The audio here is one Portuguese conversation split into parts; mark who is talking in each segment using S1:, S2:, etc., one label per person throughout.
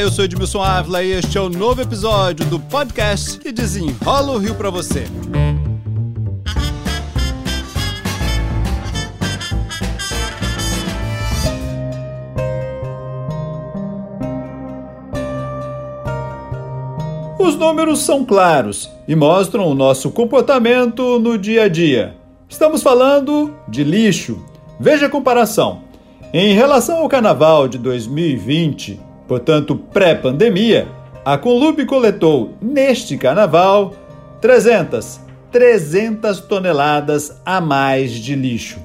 S1: Eu sou Edmilson Ávila e este é o novo episódio do podcast que desenrola o Rio para você. Os números são claros e mostram o nosso comportamento no dia a dia. Estamos falando de lixo. Veja a comparação. Em relação ao carnaval de 2020, portanto pré-pandemia, a Conlube coletou neste carnaval 300, 300 toneladas a mais de lixo.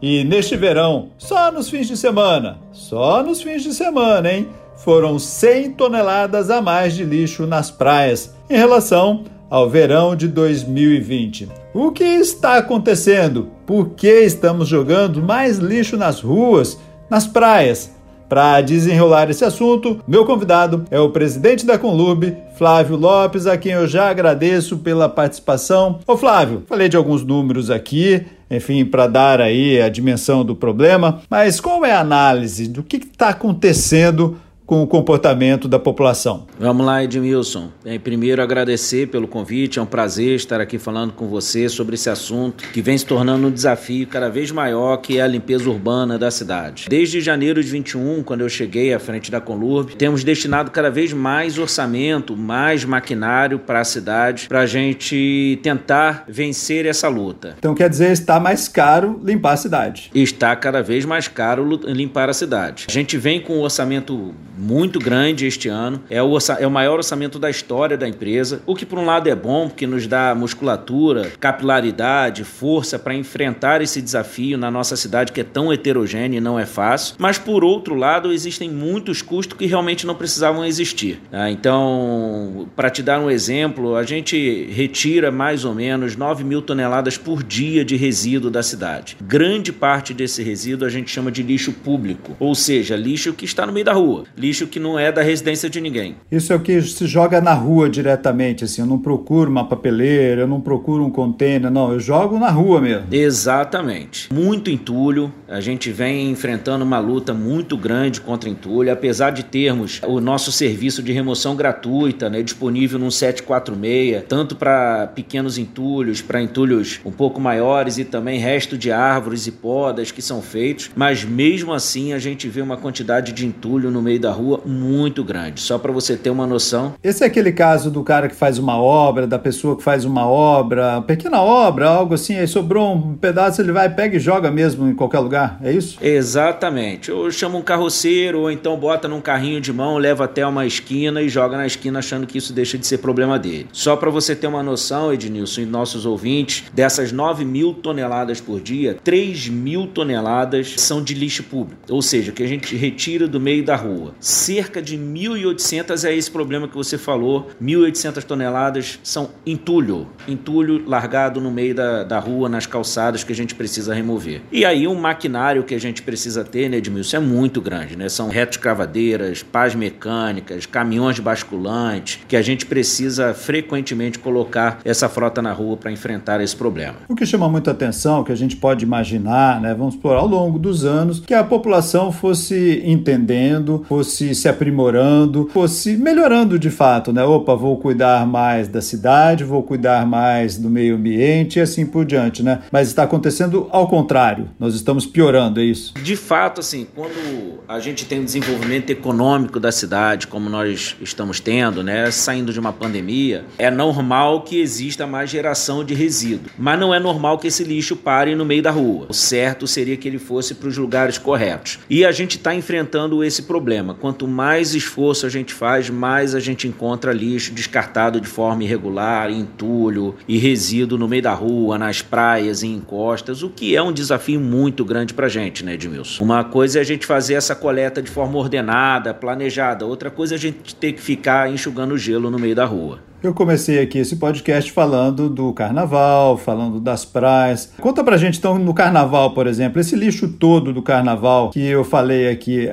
S1: E neste verão, só nos fins de semana, só nos fins de semana, hein? Foram 100 toneladas a mais de lixo nas praias em relação ao verão de 2020. O que está acontecendo? Por que estamos jogando mais lixo nas ruas nas praias. Para desenrolar esse assunto, meu convidado é o presidente da Conlube, Flávio Lopes, a quem eu já agradeço pela participação. Ô Flávio, falei de alguns números aqui, enfim, para dar aí a dimensão do problema, mas qual é a análise do que está acontecendo com o comportamento da população.
S2: Vamos lá, Edmilson. Bem, primeiro, agradecer pelo convite. É um prazer estar aqui falando com você sobre esse assunto que vem se tornando um desafio cada vez maior, que é a limpeza urbana da cidade. Desde janeiro de 21, quando eu cheguei à frente da Conlurb, temos destinado cada vez mais orçamento, mais maquinário para a cidade, para a gente tentar vencer essa luta.
S1: Então quer dizer, está mais caro limpar a cidade.
S2: Está cada vez mais caro limpar a cidade. A gente vem com um orçamento muito grande este ano. É o, é o maior orçamento da história da empresa, o que por um lado é bom, porque nos dá musculatura, capilaridade, força para enfrentar esse desafio na nossa cidade que é tão heterogênea e não é fácil. Mas por outro lado, existem muitos custos que realmente não precisavam existir. Tá? Então, para te dar um exemplo, a gente retira mais ou menos 9 mil toneladas por dia de resíduo da cidade. Grande parte desse resíduo a gente chama de lixo público, ou seja, lixo que está no meio da rua lixo que não é da residência de ninguém.
S1: Isso é o que se joga na rua diretamente, assim, eu não procuro uma papeleira, eu não procuro um container, não, eu jogo na rua mesmo.
S2: Exatamente. Muito entulho, a gente vem enfrentando uma luta muito grande contra entulho, apesar de termos o nosso serviço de remoção gratuita, né, disponível no 746, tanto para pequenos entulhos, para entulhos um pouco maiores e também resto de árvores e podas que são feitos, mas mesmo assim a gente vê uma quantidade de entulho no meio da rua muito grande, só para você ter uma noção.
S1: Esse é aquele caso do cara que faz uma obra, da pessoa que faz uma obra, pequena obra, algo assim, aí sobrou um pedaço, ele vai, pega e joga mesmo em qualquer lugar, é isso?
S2: Exatamente. Ou chama um carroceiro, ou então bota num carrinho de mão, leva até uma esquina e joga na esquina achando que isso deixa de ser problema dele. Só para você ter uma noção, Ednilson e nossos ouvintes, dessas 9 mil toneladas por dia, 3 mil toneladas são de lixo público, ou seja, que a gente retira do meio da rua. Cerca de 1.800 é esse problema que você falou. 1.800 toneladas são entulho. Entulho largado no meio da, da rua, nas calçadas, que a gente precisa remover. E aí, um maquinário que a gente precisa ter, né, Edmilson, é muito grande, né? São retos cravadeiras, pás mecânicas, caminhões basculantes, que a gente precisa frequentemente colocar essa frota na rua para enfrentar esse problema.
S1: O que chama muita atenção, que a gente pode imaginar, né, vamos explorar ao longo dos anos, que a população fosse entendendo, fosse fosse se aprimorando, fosse melhorando de fato, né? Opa, vou cuidar mais da cidade, vou cuidar mais do meio ambiente e assim por diante, né? Mas está acontecendo ao contrário, nós estamos piorando, é isso?
S2: De fato, assim, quando a gente tem um desenvolvimento econômico da cidade, como nós estamos tendo, né? Saindo de uma pandemia, é normal que exista mais geração de resíduo, mas não é normal que esse lixo pare no meio da rua. O certo seria que ele fosse para os lugares corretos. E a gente está enfrentando esse problema quanto mais esforço a gente faz, mais a gente encontra lixo descartado de forma irregular, entulho e resíduo no meio da rua, nas praias e encostas, o que é um desafio muito grande para a gente, né, Edmilson? Uma coisa é a gente fazer essa coleta de forma ordenada, planejada, outra coisa é a gente ter que ficar enxugando gelo no meio da rua.
S1: Eu comecei aqui esse podcast falando do carnaval, falando das praias. Conta pra gente então no carnaval, por exemplo, esse lixo todo do carnaval que eu falei aqui.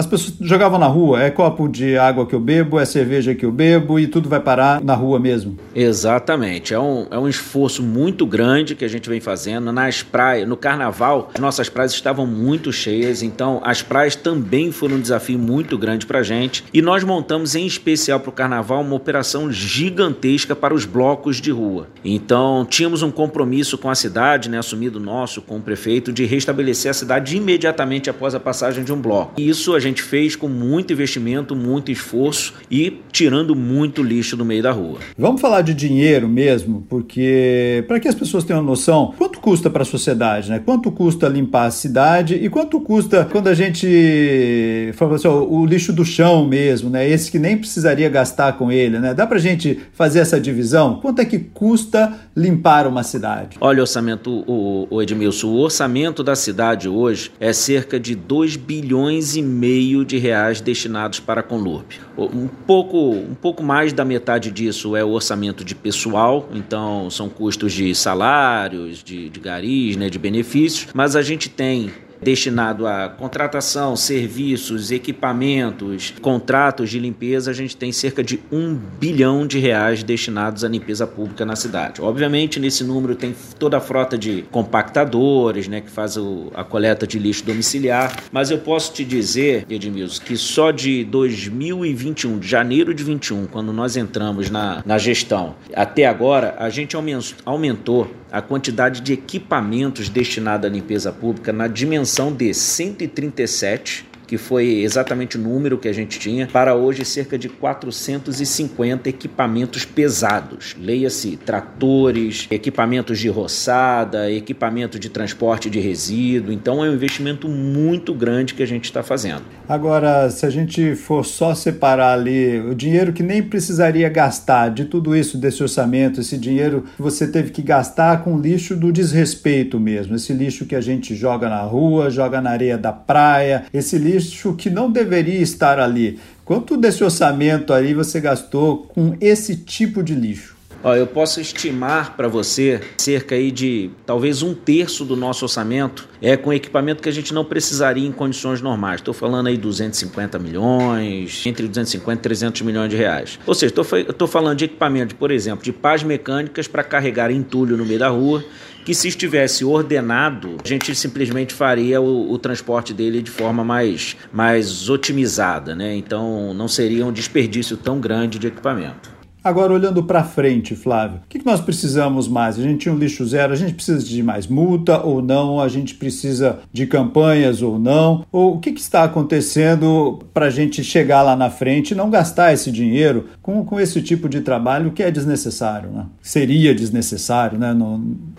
S1: As pessoas jogavam na rua, é copo de água que eu bebo, é cerveja que eu bebo e tudo vai parar na rua mesmo.
S2: Exatamente. É um, é um esforço muito grande que a gente vem fazendo. Nas praias, no carnaval, as nossas praias estavam muito cheias, então as praias também foram um desafio muito grande pra gente. E nós montamos em especial para o carnaval uma operação gigantesca para os blocos de rua. Então tínhamos um compromisso com a cidade, né, assumido nosso com o prefeito, de restabelecer a cidade imediatamente após a passagem de um bloco. E isso a gente fez com muito investimento, muito esforço e tirando muito lixo do meio da rua.
S1: Vamos falar de dinheiro mesmo, porque para que as pessoas tenham noção, custa para a sociedade, né? Quanto custa limpar a cidade e quanto custa quando a gente fala assim, ó, o lixo do chão mesmo, né? Esse que nem precisaria gastar com ele, né? Dá para a gente fazer essa divisão? Quanto é que custa limpar uma cidade?
S2: Olha, orçamento, o, o Edmilson, o orçamento da cidade hoje é cerca de 2 bilhões e meio meio de reais destinados para a Conlurb. Um pouco, um pouco mais da metade disso é o orçamento de pessoal, então são custos de salários, de, de garis, né, de benefícios, mas a gente tem destinado a contratação, serviços, equipamentos, contratos de limpeza, a gente tem cerca de um bilhão de reais destinados à limpeza pública na cidade. Obviamente, nesse número tem toda a frota de compactadores, né, que faz o, a coleta de lixo domiciliar, mas eu posso te dizer, Edmilson, que só de 2021, de janeiro de 21, quando nós entramos na, na gestão, até agora, a gente aumentou a quantidade de equipamentos destinados à limpeza pública na dimensão de 137 que foi exatamente o número que a gente tinha, para hoje cerca de 450 equipamentos pesados. Leia-se tratores, equipamentos de roçada, equipamento de transporte de resíduo. Então é um investimento muito grande que a gente está fazendo.
S1: Agora, se a gente for só separar ali o dinheiro que nem precisaria gastar de tudo isso, desse orçamento, esse dinheiro que você teve que gastar com lixo do desrespeito mesmo, esse lixo que a gente joga na rua, joga na areia da praia, esse lixo lixo que não deveria estar ali. Quanto desse orçamento aí você gastou com esse tipo de lixo?
S2: Ó, eu posso estimar para você cerca aí de talvez um terço do nosso orçamento é com equipamento que a gente não precisaria em condições normais. Estou falando aí 250 milhões, entre 250 e 300 milhões de reais. Ou seja, estou falando de equipamento, por exemplo, de pás mecânicas para carregar entulho no meio da rua que se estivesse ordenado, a gente simplesmente faria o, o, transporte dele de forma mais, mais otimizada, né? Então não seria um desperdício tão grande de equipamento.
S1: Agora, olhando para frente, Flávio, o que, nós precisamos mais? A gente tinha um lixo zero, a gente precisa de mais multa ou não? A gente precisa de campanhas ou não? Ou o que, que está acontecendo para a gente chegar lá na frente e não gastar esse dinheiro com, com esse tipo de trabalho que é desnecessário, né? Seria desnecessário, né?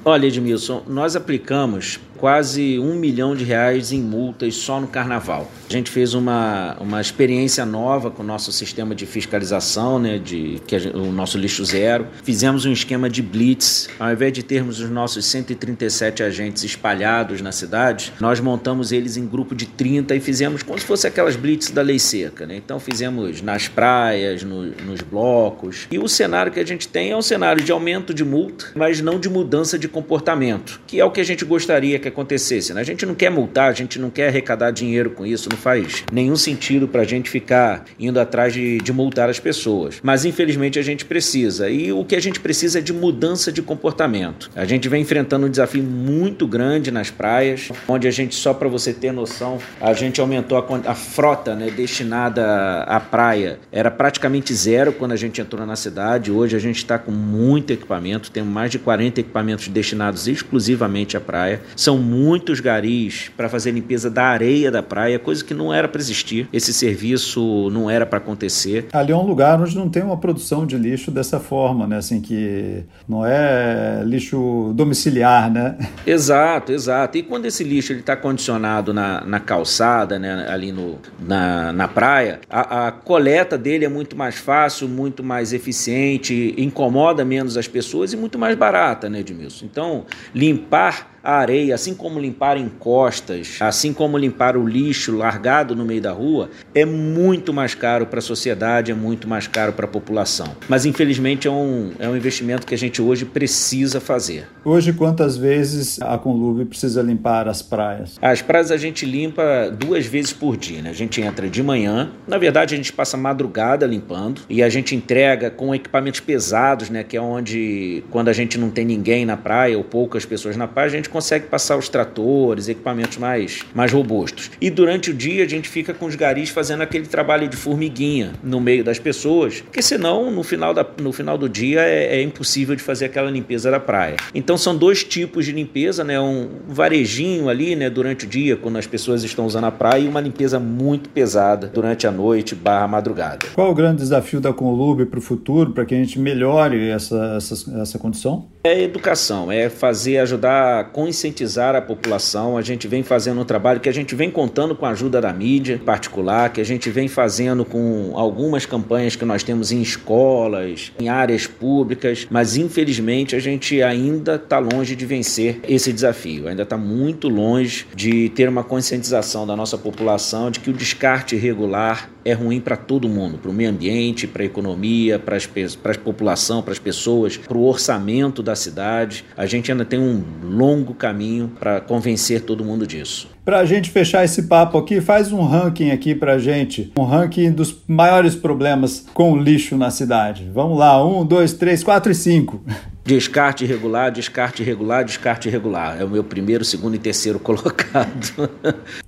S2: Olha, Edmilson, nós aplicamos quase um milhão de reais em multas só no carnaval. A gente fez uma, uma experiência nova com o nosso sistema de fiscalização, né, de, que o nosso lixo zero. Fizemos um esquema de blitz. Ao invés de termos os nossos 137 agentes espalhados na cidade, nós montamos eles em grupo de 30 e fizemos como se fosse aquelas blitz da lei seca. Né? Então fizemos nas praias, no, nos blocos. E o cenário que a gente tem é um cenário de aumento de multa, mas não de mudança de comportamento, que é o que a gente gostaria que acontecesse. Né? A gente não quer multar, a gente não quer arrecadar dinheiro com isso, não faz nenhum sentido para a gente ficar indo atrás de, de multar as pessoas. Mas infelizmente a gente precisa. E o que a gente precisa é de mudança de comportamento. A gente vem enfrentando um desafio muito grande nas praias, onde a gente, só para você ter noção, a gente aumentou a, a frota né, destinada à praia. Era praticamente zero quando a gente entrou na cidade. Hoje a gente está com muito equipamento, temos mais de 40 equipamentos destinados exclusivamente à praia. São muitos garis para fazer limpeza da areia da praia, coisa que não era para existir. Esse serviço não era para acontecer.
S1: Ali é um lugar onde não tem uma produção de lixo dessa forma, né? Assim que não é lixo domiciliar, né?
S2: Exato, exato. E quando esse lixo ele está condicionado na, na calçada, né? Ali no, na, na praia, a, a coleta dele é muito mais fácil, muito mais eficiente, incomoda menos as pessoas e muito mais barata, né, Edmilson? Então, limpar a areia, assim como limpar encostas, assim como limpar o lixo largado no meio da rua, é muito mais caro para a sociedade, é muito mais caro para a população. Mas infelizmente é um, é um investimento que a gente hoje precisa fazer.
S1: Hoje, quantas vezes a Conlube precisa limpar as praias?
S2: As praias a gente limpa duas vezes por dia. Né? A gente entra de manhã, na verdade a gente passa madrugada limpando e a gente entrega com equipamentos pesados, né? que é onde, quando a gente não tem ninguém na praia ou poucas pessoas na praia, a gente consegue passar os tratores, equipamentos mais, mais robustos. E durante o dia a gente fica com os garis fazendo aquele trabalho de formiguinha no meio das pessoas, porque senão no final, da, no final do dia é, é impossível de fazer aquela limpeza da praia. Então são dois tipos de limpeza, né? Um varejinho ali, né, durante o dia, quando as pessoas estão usando a praia, e uma limpeza muito pesada durante a noite barra madrugada.
S1: Qual o grande desafio da Conlube para o futuro, para que a gente melhore essa, essa, essa condição?
S2: É educação, é fazer, ajudar a conscientizar a população. A gente vem fazendo um trabalho que a gente vem contando com a ajuda da mídia particular, que a gente vem fazendo com algumas campanhas que nós temos em escolas, em áreas públicas, mas infelizmente a gente ainda está longe de vencer esse desafio, ainda está muito longe de ter uma conscientização da nossa população de que o descarte irregular é ruim para todo mundo, para o meio ambiente, para a economia, para a população, para as pessoas, para o orçamento da cidade. A gente ainda tem um longo caminho para convencer todo mundo disso.
S1: Para a gente fechar esse papo aqui, faz um ranking aqui para gente, um ranking dos maiores problemas com lixo na cidade. Vamos lá, um, dois, três, quatro e cinco.
S2: Descarte irregular, descarte irregular, descarte irregular. É o meu primeiro, segundo e terceiro colocado.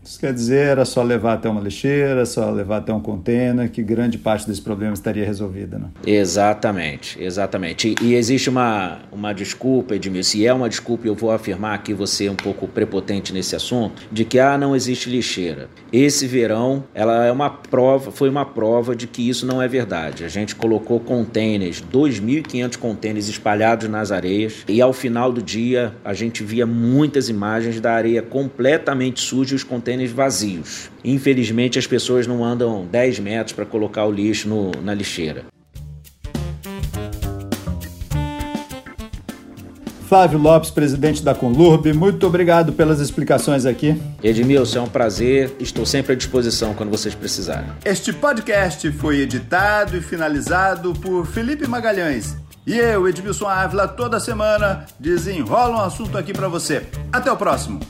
S1: Isso quer dizer, era só levar até uma lixeira, só levar até um container, que grande parte desse problema estaria resolvida, né?
S2: Exatamente, exatamente. E, e existe uma, uma desculpa, Edmil, se é uma desculpa, eu vou afirmar aqui você é um pouco prepotente nesse assunto, de que ah, não existe lixeira. Esse verão, ela é uma prova, foi uma prova de que isso não é verdade. A gente colocou containers, 2.500 containers espalhados nas areias, e ao final do dia a gente via muitas imagens da areia completamente suja e os contêineres vazios. Infelizmente as pessoas não andam 10 metros para colocar o lixo no, na lixeira.
S1: Flávio Lopes, presidente da Conlurb, muito obrigado pelas explicações aqui.
S2: Edmilson, é um prazer, estou sempre à disposição quando vocês precisarem.
S1: Este podcast foi editado e finalizado por Felipe Magalhães e eu, Edmilson Ávila, toda semana desenrola um assunto aqui para você. Até o próximo!